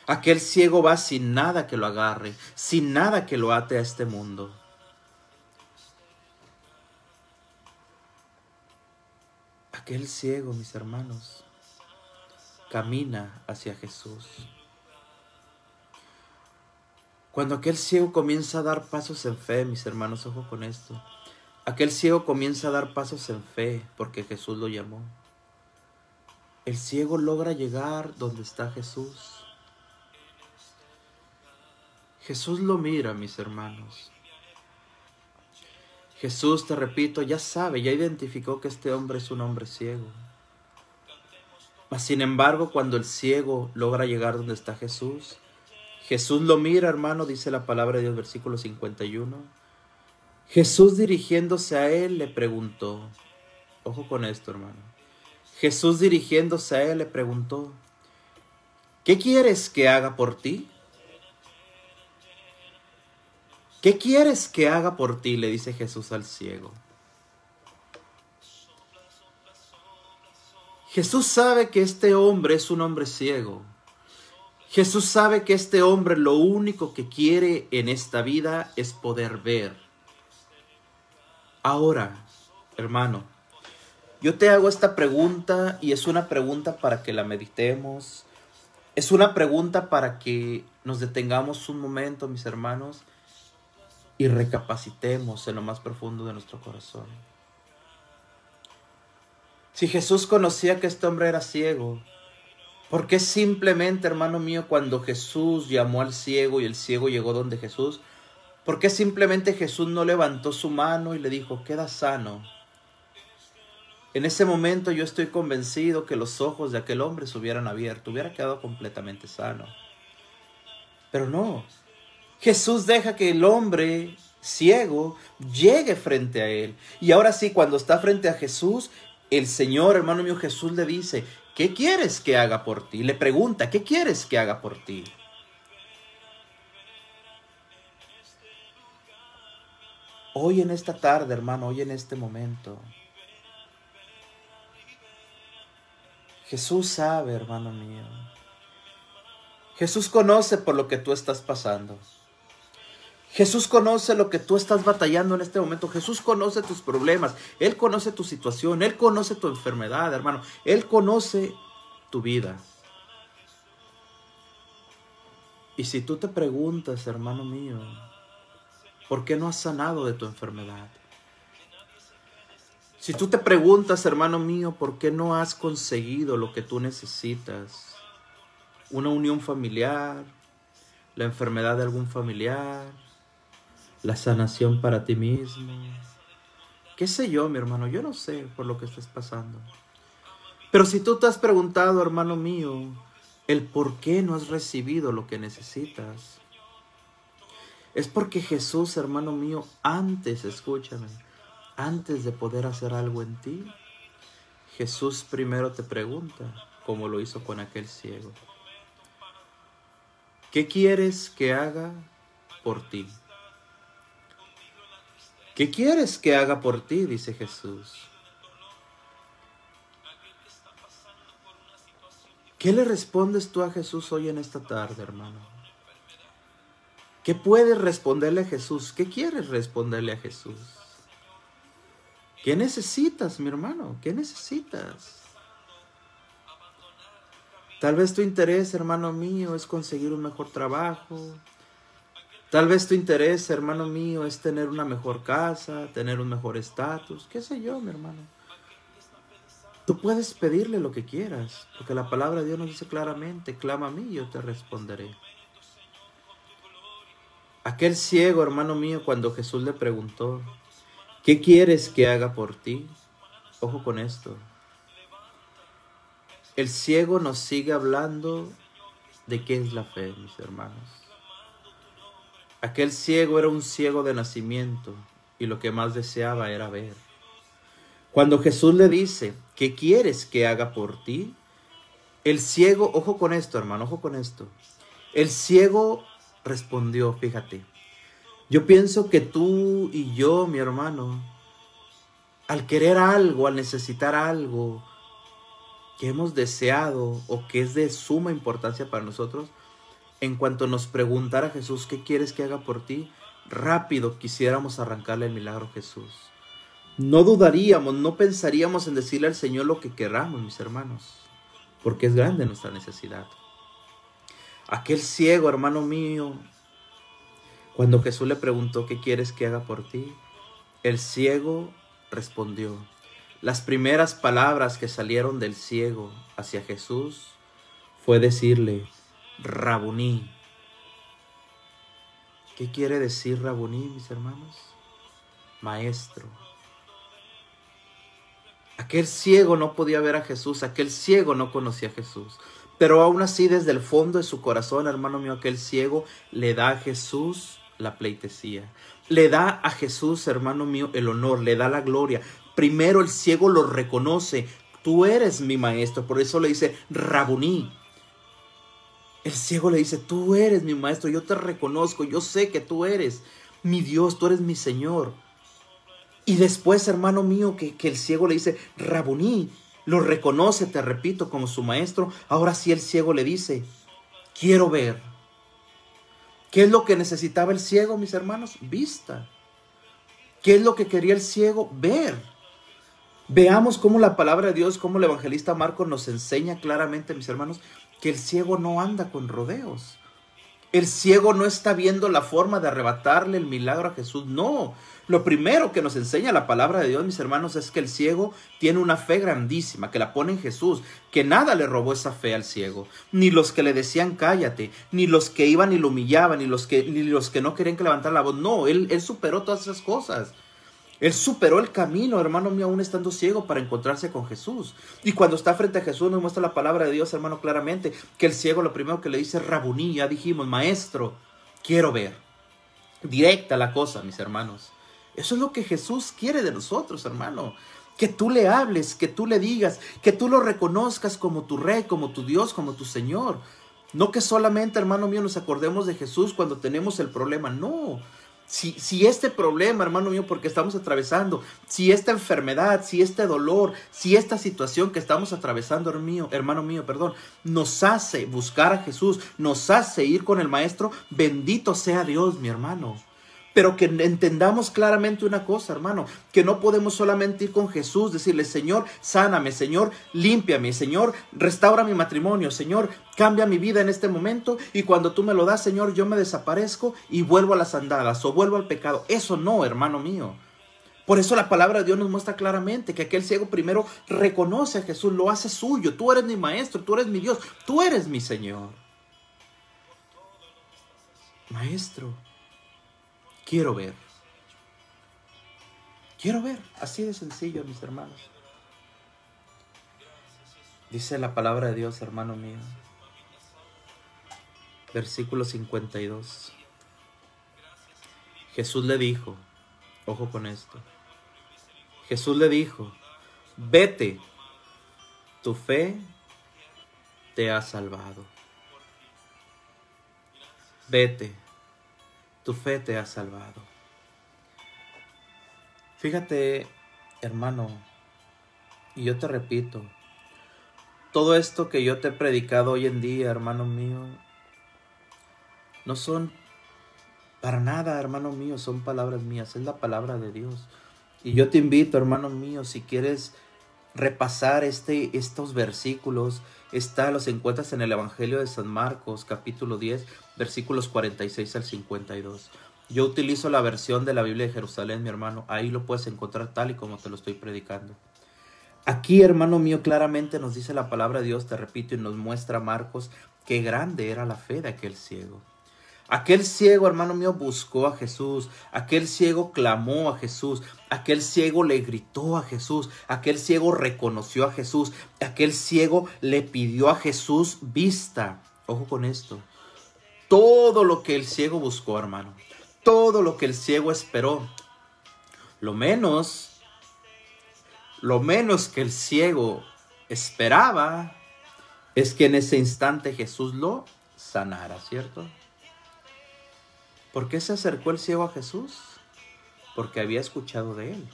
Aquel ciego va sin nada que lo agarre, sin nada que lo ate a este mundo. Aquel ciego, mis hermanos, camina hacia Jesús. Cuando aquel ciego comienza a dar pasos en fe, mis hermanos, ojo con esto. Aquel ciego comienza a dar pasos en fe porque Jesús lo llamó. El ciego logra llegar donde está Jesús. Jesús lo mira, mis hermanos. Jesús, te repito, ya sabe, ya identificó que este hombre es un hombre ciego. Mas sin embargo, cuando el ciego logra llegar donde está Jesús, Jesús lo mira, hermano, dice la palabra de Dios, versículo 51. Jesús dirigiéndose a él le preguntó, ojo con esto, hermano. Jesús dirigiéndose a él le preguntó, ¿qué quieres que haga por ti? ¿Qué quieres que haga por ti? le dice Jesús al ciego. Jesús sabe que este hombre es un hombre ciego. Jesús sabe que este hombre lo único que quiere en esta vida es poder ver. Ahora, hermano, yo te hago esta pregunta y es una pregunta para que la meditemos. Es una pregunta para que nos detengamos un momento, mis hermanos, y recapacitemos en lo más profundo de nuestro corazón. Si Jesús conocía que este hombre era ciego, ¿Por qué simplemente, hermano mío, cuando Jesús llamó al ciego y el ciego llegó donde Jesús, ¿por qué simplemente Jesús no levantó su mano y le dijo, queda sano? En ese momento yo estoy convencido que los ojos de aquel hombre se hubieran abierto, hubiera quedado completamente sano. Pero no, Jesús deja que el hombre ciego llegue frente a él. Y ahora sí, cuando está frente a Jesús, el Señor, hermano mío, Jesús le dice, ¿qué quieres que haga por ti? Le pregunta, ¿qué quieres que haga por ti? Hoy en esta tarde, hermano, hoy en este momento, Jesús sabe, hermano mío. Jesús conoce por lo que tú estás pasando. Jesús conoce lo que tú estás batallando en este momento. Jesús conoce tus problemas. Él conoce tu situación. Él conoce tu enfermedad, hermano. Él conoce tu vida. Y si tú te preguntas, hermano mío, ¿por qué no has sanado de tu enfermedad? Si tú te preguntas, hermano mío, ¿por qué no has conseguido lo que tú necesitas? Una unión familiar, la enfermedad de algún familiar, la sanación para ti mismo. ¿Qué sé yo, mi hermano? Yo no sé por lo que estás pasando. Pero si tú te has preguntado, hermano mío, el por qué no has recibido lo que necesitas, es porque Jesús, hermano mío, antes, escúchame, antes de poder hacer algo en ti, Jesús primero te pregunta, como lo hizo con aquel ciego, ¿qué quieres que haga por ti? ¿Qué quieres que haga por ti? dice Jesús. ¿Qué le respondes tú a Jesús hoy en esta tarde, hermano? ¿Qué puedes responderle a Jesús? ¿Qué quieres responderle a Jesús? ¿Qué necesitas, mi hermano? ¿Qué necesitas? Tal vez tu interés, hermano mío, es conseguir un mejor trabajo, Tal vez tu interés, hermano mío, es tener una mejor casa, tener un mejor estatus, qué sé yo, mi hermano. Tú puedes pedirle lo que quieras, porque la palabra de Dios nos dice claramente, clama a mí y yo te responderé. Aquel ciego, hermano mío, cuando Jesús le preguntó, ¿qué quieres que haga por ti? Ojo con esto. El ciego nos sigue hablando de qué es la fe, mis hermanos. Aquel ciego era un ciego de nacimiento y lo que más deseaba era ver. Cuando Jesús le dice, ¿qué quieres que haga por ti? El ciego, ojo con esto, hermano, ojo con esto. El ciego respondió, fíjate, yo pienso que tú y yo, mi hermano, al querer algo, al necesitar algo que hemos deseado o que es de suma importancia para nosotros, en cuanto nos preguntara Jesús, ¿qué quieres que haga por ti? Rápido quisiéramos arrancarle el milagro a Jesús. No dudaríamos, no pensaríamos en decirle al Señor lo que queramos, mis hermanos, porque es grande nuestra necesidad. Aquel ciego, hermano mío, Cuando Jesús le preguntó, ¿qué quieres que haga por ti? El ciego respondió. Las primeras palabras que salieron del ciego hacia Jesús fue decirle, Rabuní. ¿Qué quiere decir Rabuní, mis hermanos? Maestro. Aquel ciego no podía ver a Jesús, aquel ciego no conocía a Jesús. Pero aún así, desde el fondo de su corazón, hermano mío, aquel ciego le da a Jesús la pleitesía. Le da a Jesús, hermano mío, el honor, le da la gloria. Primero el ciego lo reconoce. Tú eres mi maestro. Por eso le dice Rabuní. El ciego le dice, tú eres mi maestro, yo te reconozco, yo sé que tú eres mi Dios, tú eres mi Señor. Y después, hermano mío, que, que el ciego le dice, Rabuní, lo reconoce, te repito, como su maestro. Ahora sí el ciego le dice, quiero ver. ¿Qué es lo que necesitaba el ciego, mis hermanos? Vista. ¿Qué es lo que quería el ciego? Ver. Veamos cómo la palabra de Dios, cómo el evangelista Marcos nos enseña claramente, mis hermanos, que el ciego no anda con rodeos. El ciego no está viendo la forma de arrebatarle el milagro a Jesús. No. Lo primero que nos enseña la palabra de Dios, mis hermanos, es que el ciego tiene una fe grandísima, que la pone en Jesús, que nada le robó esa fe al ciego. Ni los que le decían cállate, ni los que iban y lo humillaban, ni los que, ni los que no querían que levantara la voz. No, él, él superó todas esas cosas. Él superó el camino, hermano mío, aún estando ciego para encontrarse con Jesús. Y cuando está frente a Jesús nos muestra la palabra de Dios, hermano, claramente, que el ciego lo primero que le dice, Rabuní, ya dijimos, maestro, quiero ver. Directa la cosa, mis hermanos. Eso es lo que Jesús quiere de nosotros, hermano. Que tú le hables, que tú le digas, que tú lo reconozcas como tu rey, como tu Dios, como tu Señor. No que solamente, hermano mío, nos acordemos de Jesús cuando tenemos el problema. No, si, este problema, hermano mío, porque estamos atravesando, si esta enfermedad, si este dolor, si esta situación que estamos atravesando, hermano mío, hermano mío, perdón, nos hace buscar a Jesús, nos hace ir con el Maestro, bendito sea Dios, mi hermano. Pero que entendamos claramente una cosa, hermano, que no podemos solamente ir con Jesús, decirle, Señor, sáname, Señor, límpiame, Señor, restaura mi matrimonio, Señor, cambia mi vida en este momento y cuando tú me lo das, Señor, yo me desaparezco y vuelvo a las andadas o vuelvo al pecado. Eso no, hermano mío. Por eso la palabra de Dios nos muestra claramente que aquel ciego primero reconoce a Jesús, lo hace suyo. Tú eres mi maestro, tú eres mi Dios, tú eres mi Señor. Maestro, quiero ver. Quiero ver, así de sencillo, mis hermanos. Dice la palabra de Dios, hermano mío. Versículo 52. Jesús le dijo, ojo con esto. Jesús le dijo, vete, tu fe te ha salvado. Vete tu fe te ha salvado. Fíjate, hermano, y yo te repito, todo esto que yo te he predicado hoy en día, hermano mío, no son para nada, hermano mío, son palabras mías, es la palabra de Dios. Y yo te invito, hermano mío, si quieres repasar este, estos versículos, está, los encuentras en el Evangelio de San Marcos, capítulo 10, versículos 46 al 52. Yo utilizo la versión de la Biblia de Jerusalén, mi hermano. Ahí lo puedes encontrar tal y como te lo estoy predicando. Aquí, hermano mío, claramente nos dice la palabra de Dios, te repito, y nos muestra Marcos qué grande era la fe de aquel ciego. Aquel ciego, hermano mío, buscó a Jesús. Aquel ciego clamó a Jesús. Aquel ciego le gritó a Jesús. Aquel ciego reconoció a Jesús. Aquel ciego le pidió a Jesús vista. Ojo con esto. Todo lo que el ciego buscó, hermano. Todo lo que el ciego esperó. Lo menos, lo menos que el ciego esperaba es que en ese instante Jesús lo sanara, ¿cierto? ¿Por qué se acercó el ciego a Jesús? Porque había escuchado de él.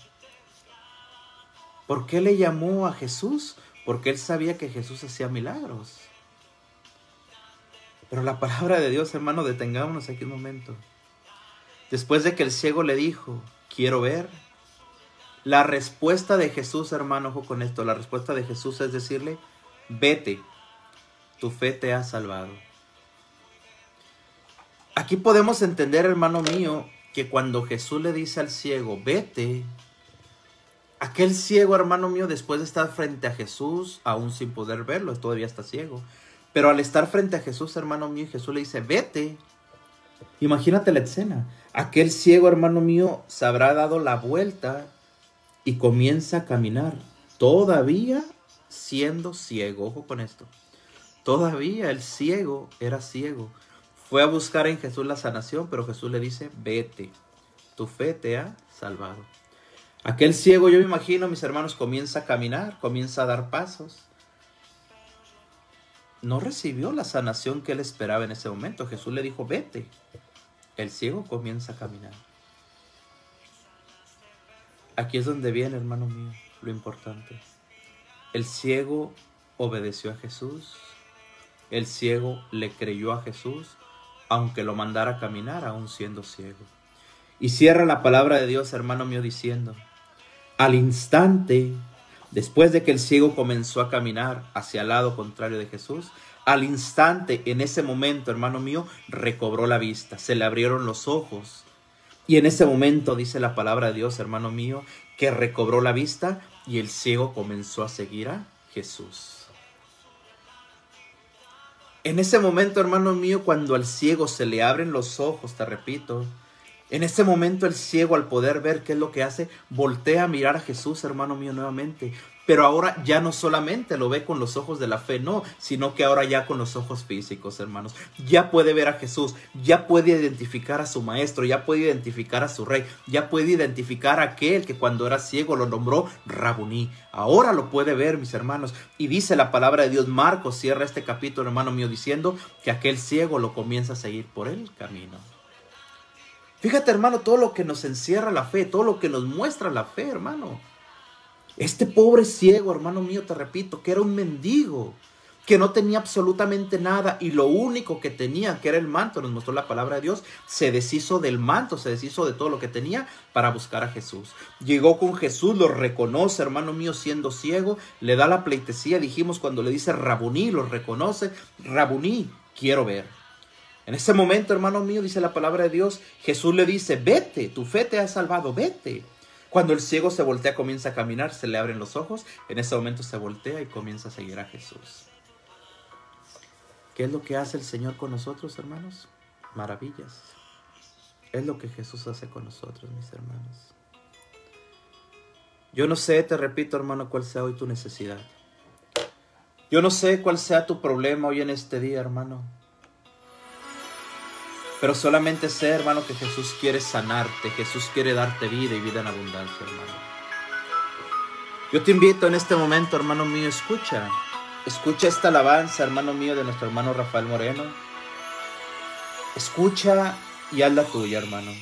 ¿Por qué le llamó a Jesús? Porque él sabía que Jesús hacía milagros. Pero la palabra de Dios, hermano, detengámonos aquí un momento. Después de que el ciego le dijo, quiero ver, la respuesta de Jesús, hermano, ojo con esto, la respuesta de Jesús es decirle, vete, tu fe te ha salvado. Aquí podemos entender, hermano mío, que cuando Jesús le dice al ciego, vete, aquel ciego, hermano mío, después de estar frente a Jesús, aún sin poder verlo, todavía está ciego, pero al estar frente a Jesús, hermano mío, Jesús le dice, vete. Imagínate la escena. Aquel ciego, hermano mío, se habrá dado la vuelta y comienza a caminar, todavía siendo ciego. Ojo con esto. Todavía el ciego era ciego. Fue a buscar en Jesús la sanación, pero Jesús le dice, vete, tu fe te ha salvado. Aquel ciego, yo me imagino, mis hermanos, comienza a caminar, comienza a dar pasos. No recibió la sanación que él esperaba en ese momento. Jesús le dijo, vete. El ciego comienza a caminar. Aquí es donde viene, hermano mío, lo importante. El ciego obedeció a Jesús. El ciego le creyó a Jesús, aunque lo mandara a caminar aún siendo ciego. Y cierra la palabra de Dios, hermano mío, diciendo, al instante, después de que el ciego comenzó a caminar hacia el lado contrario de Jesús, al instante, en ese momento, hermano mío, recobró la vista, se le abrieron los ojos. Y en ese momento dice la palabra de Dios, hermano mío, que recobró la vista y el ciego comenzó a seguir a Jesús. En ese momento, hermano mío, cuando al ciego se le abren los ojos, te repito, en ese momento el ciego al poder ver qué es lo que hace, voltea a mirar a Jesús, hermano mío, nuevamente. Pero ahora ya no solamente lo ve con los ojos de la fe, no, sino que ahora ya con los ojos físicos, hermanos. Ya puede ver a Jesús, ya puede identificar a su maestro, ya puede identificar a su rey, ya puede identificar a aquel que cuando era ciego lo nombró Rabuní. Ahora lo puede ver, mis hermanos. Y dice la palabra de Dios, Marcos cierra este capítulo, hermano mío, diciendo que aquel ciego lo comienza a seguir por el camino. Fíjate, hermano, todo lo que nos encierra la fe, todo lo que nos muestra la fe, hermano. Este pobre ciego, hermano mío, te repito, que era un mendigo, que no tenía absolutamente nada y lo único que tenía, que era el manto, nos mostró la palabra de Dios, se deshizo del manto, se deshizo de todo lo que tenía para buscar a Jesús. Llegó con Jesús, lo reconoce, hermano mío, siendo ciego, le da la pleitesía, dijimos cuando le dice Rabuní, lo reconoce, Rabuní, quiero ver. En ese momento, hermano mío, dice la palabra de Dios, Jesús le dice, vete, tu fe te ha salvado, vete. Cuando el ciego se voltea, comienza a caminar, se le abren los ojos, en ese momento se voltea y comienza a seguir a Jesús. ¿Qué es lo que hace el Señor con nosotros, hermanos? Maravillas. Es lo que Jesús hace con nosotros, mis hermanos. Yo no sé, te repito, hermano, cuál sea hoy tu necesidad. Yo no sé cuál sea tu problema hoy en este día, hermano. Pero solamente sé, hermano, que Jesús quiere sanarte, Jesús quiere darte vida y vida en abundancia, hermano. Yo te invito en este momento, hermano mío, escucha. Escucha esta alabanza, hermano mío, de nuestro hermano Rafael Moreno. Escucha y haz la tuya, hermano.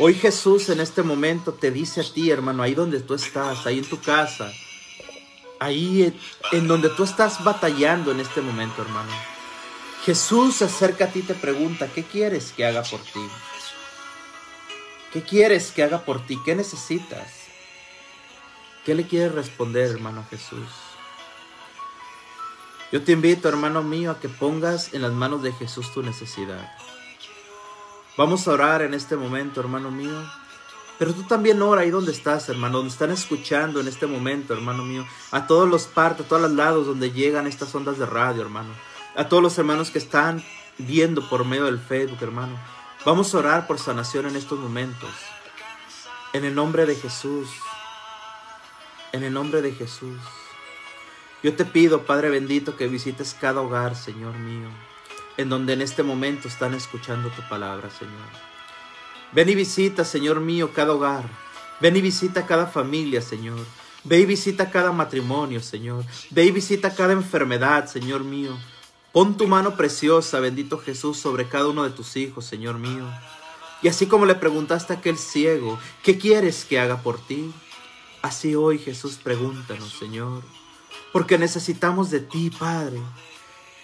Hoy Jesús en este momento te dice a ti, hermano, ahí donde tú estás, ahí en tu casa, ahí en donde tú estás batallando en este momento, hermano. Jesús se acerca a ti y te pregunta, ¿qué quieres que haga por ti? ¿Qué quieres que haga por ti? ¿Qué necesitas? ¿Qué le quieres responder, hermano Jesús? Yo te invito, hermano mío, a que pongas en las manos de Jesús tu necesidad. Vamos a orar en este momento, hermano mío. Pero tú también ora ahí donde estás, hermano, donde están escuchando en este momento, hermano mío. A todos los partes, a todos los lados donde llegan estas ondas de radio, hermano a todos los hermanos que están viendo por medio del Facebook, hermano. Vamos a orar por sanación en estos momentos. En el nombre de Jesús. En el nombre de Jesús. Yo te pido, Padre bendito, que visites cada hogar, Señor mío, en donde en este momento están escuchando tu palabra, Señor. Ven y visita, Señor mío, cada hogar. Ven y visita cada familia, Señor. Ve y visita cada matrimonio, Señor. Ve y visita cada enfermedad, Señor mío. Pon tu mano preciosa, bendito Jesús, sobre cada uno de tus hijos, Señor mío. Y así como le preguntaste a aquel ciego, ¿qué quieres que haga por ti? Así hoy Jesús pregúntanos, Señor, porque necesitamos de ti, Padre.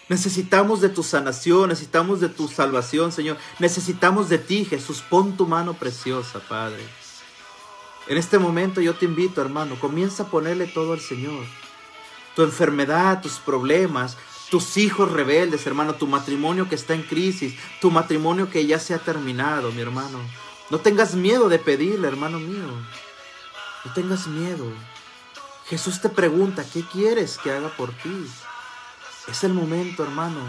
Necesitamos de tu sanación, necesitamos de tu salvación, Señor. Necesitamos de ti, Jesús. Pon tu mano preciosa, Padre. En este momento yo te invito, hermano, comienza a ponerle todo al Señor. Tu enfermedad, tus problemas, tus hijos rebeldes, hermano, tu matrimonio que está en crisis, tu matrimonio que ya se ha terminado, mi hermano. No tengas miedo de pedirle, hermano mío. No tengas miedo. Jesús te pregunta, ¿qué quieres que haga por ti? Es el momento, hermano.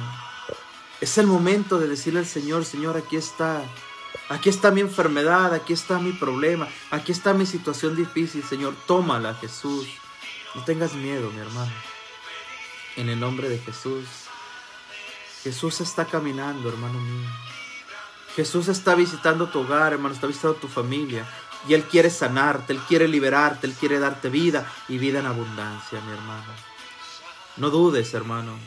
Es el momento de decirle al Señor, Señor, aquí está. Aquí está mi enfermedad, aquí está mi problema, aquí está mi situación difícil, Señor. Tómala, Jesús. No tengas miedo, mi hermano. En el nombre de Jesús. Jesús está caminando, hermano mío. Jesús está visitando tu hogar, hermano, está visitando tu familia. Y Él quiere sanarte, Él quiere liberarte, Él quiere darte vida y vida en abundancia, mi hermano. No dudes, hermano.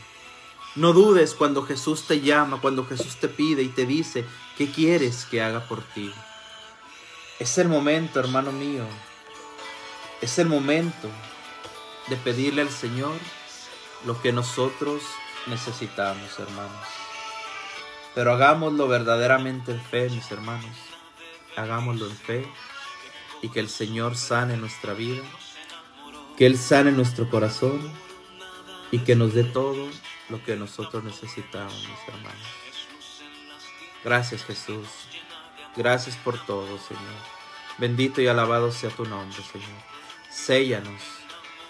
No dudes cuando Jesús te llama, cuando Jesús te pide y te dice, ¿qué quieres que haga por ti? Es el momento, hermano mío. Es el momento de pedirle al Señor lo que nosotros necesitamos, hermanos. Pero hagámoslo verdaderamente en fe, mis hermanos. Hagámoslo en fe y que el Señor sane nuestra vida, que Él sane nuestro corazón y que nos dé todo lo que nosotros necesitamos, mis hermanos. Gracias Jesús. Gracias por todo, Señor. Bendito y alabado sea tu nombre, Señor. Séllanos.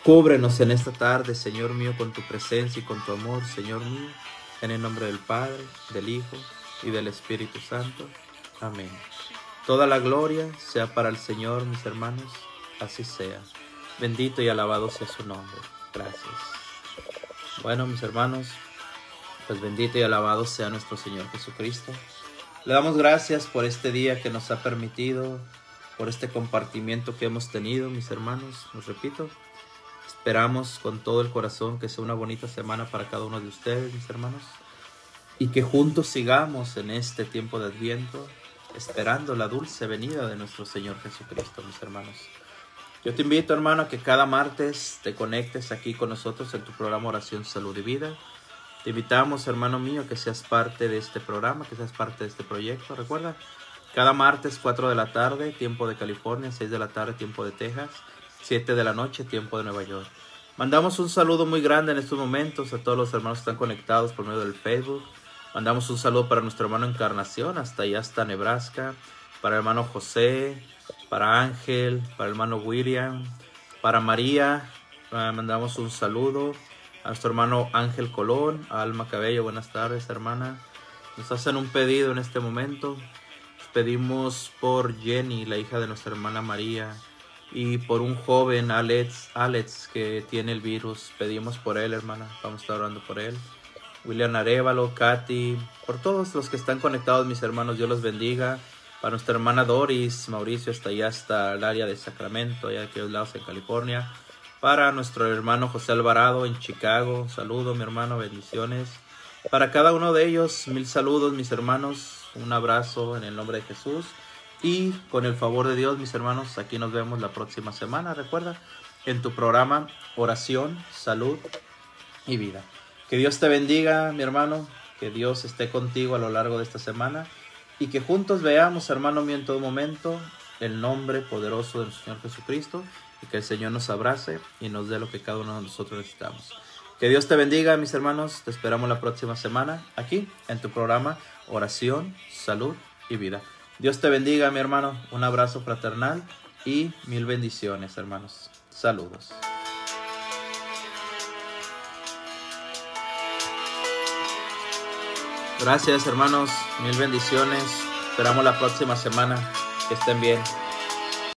Cúbrenos en esta tarde, Señor mío, con tu presencia y con tu amor, Señor mío. En el nombre del Padre, del Hijo y del Espíritu Santo. Amén. Toda la gloria sea para el Señor, mis hermanos. Así sea. Bendito y alabado sea su nombre. Gracias. Bueno, mis hermanos, pues bendito y alabado sea nuestro Señor Jesucristo. Le damos gracias por este día que nos ha permitido, por este compartimiento que hemos tenido, mis hermanos. Los repito, Esperamos con todo el corazón que sea una bonita semana para cada uno de ustedes, mis hermanos, y que juntos sigamos en este tiempo de Adviento, esperando la dulce venida de nuestro Señor Jesucristo, mis hermanos. Yo te invito, hermano, a que cada martes te conectes aquí con nosotros en tu programa Oración, Salud y Vida. Te invitamos, hermano mío, que seas parte de este programa, que seas parte de este proyecto. Recuerda, cada martes 4 de la tarde, tiempo de California, 6 de la tarde, tiempo de Texas. 7 de la noche, tiempo de Nueva York. Mandamos un saludo muy grande en estos momentos a todos los hermanos que están conectados por medio del Facebook. Mandamos un saludo para nuestro hermano Encarnación, hasta allá hasta Nebraska, para hermano José, para Ángel, para hermano William, para María. Ah, mandamos un saludo a nuestro hermano Ángel Colón, a Alma Cabello. Buenas tardes, hermana. Nos hacen un pedido en este momento. pedimos por Jenny, la hija de nuestra hermana María y por un joven, Alex, Alex, que tiene el virus. Pedimos por él, hermana. Vamos a estar orando por él. William Arevalo, Katy, por todos los que están conectados, mis hermanos, Dios los bendiga. Para nuestra hermana Doris, Mauricio, hasta allá, hasta el área de Sacramento, allá de aquellos lados en California. Para nuestro hermano José Alvarado en Chicago, saludo, mi hermano, bendiciones. Para cada uno de ellos, mil saludos, mis hermanos, un abrazo en el nombre de Jesús. Y con el favor de Dios, mis hermanos, aquí nos vemos la próxima semana. Recuerda, en tu programa Oración, Salud y Vida. Que Dios te bendiga, mi hermano. Que Dios esté contigo a lo largo de esta semana. Y que juntos veamos, hermano mío, en todo momento el nombre poderoso del Señor Jesucristo. Y que el Señor nos abrace y nos dé lo que cada uno de nosotros necesitamos. Que Dios te bendiga, mis hermanos. Te esperamos la próxima semana aquí en tu programa Oración, Salud y Vida. Dios te bendiga, mi hermano. Un abrazo fraternal y mil bendiciones, hermanos. Saludos. Gracias, hermanos. Mil bendiciones. Esperamos la próxima semana. Que estén bien.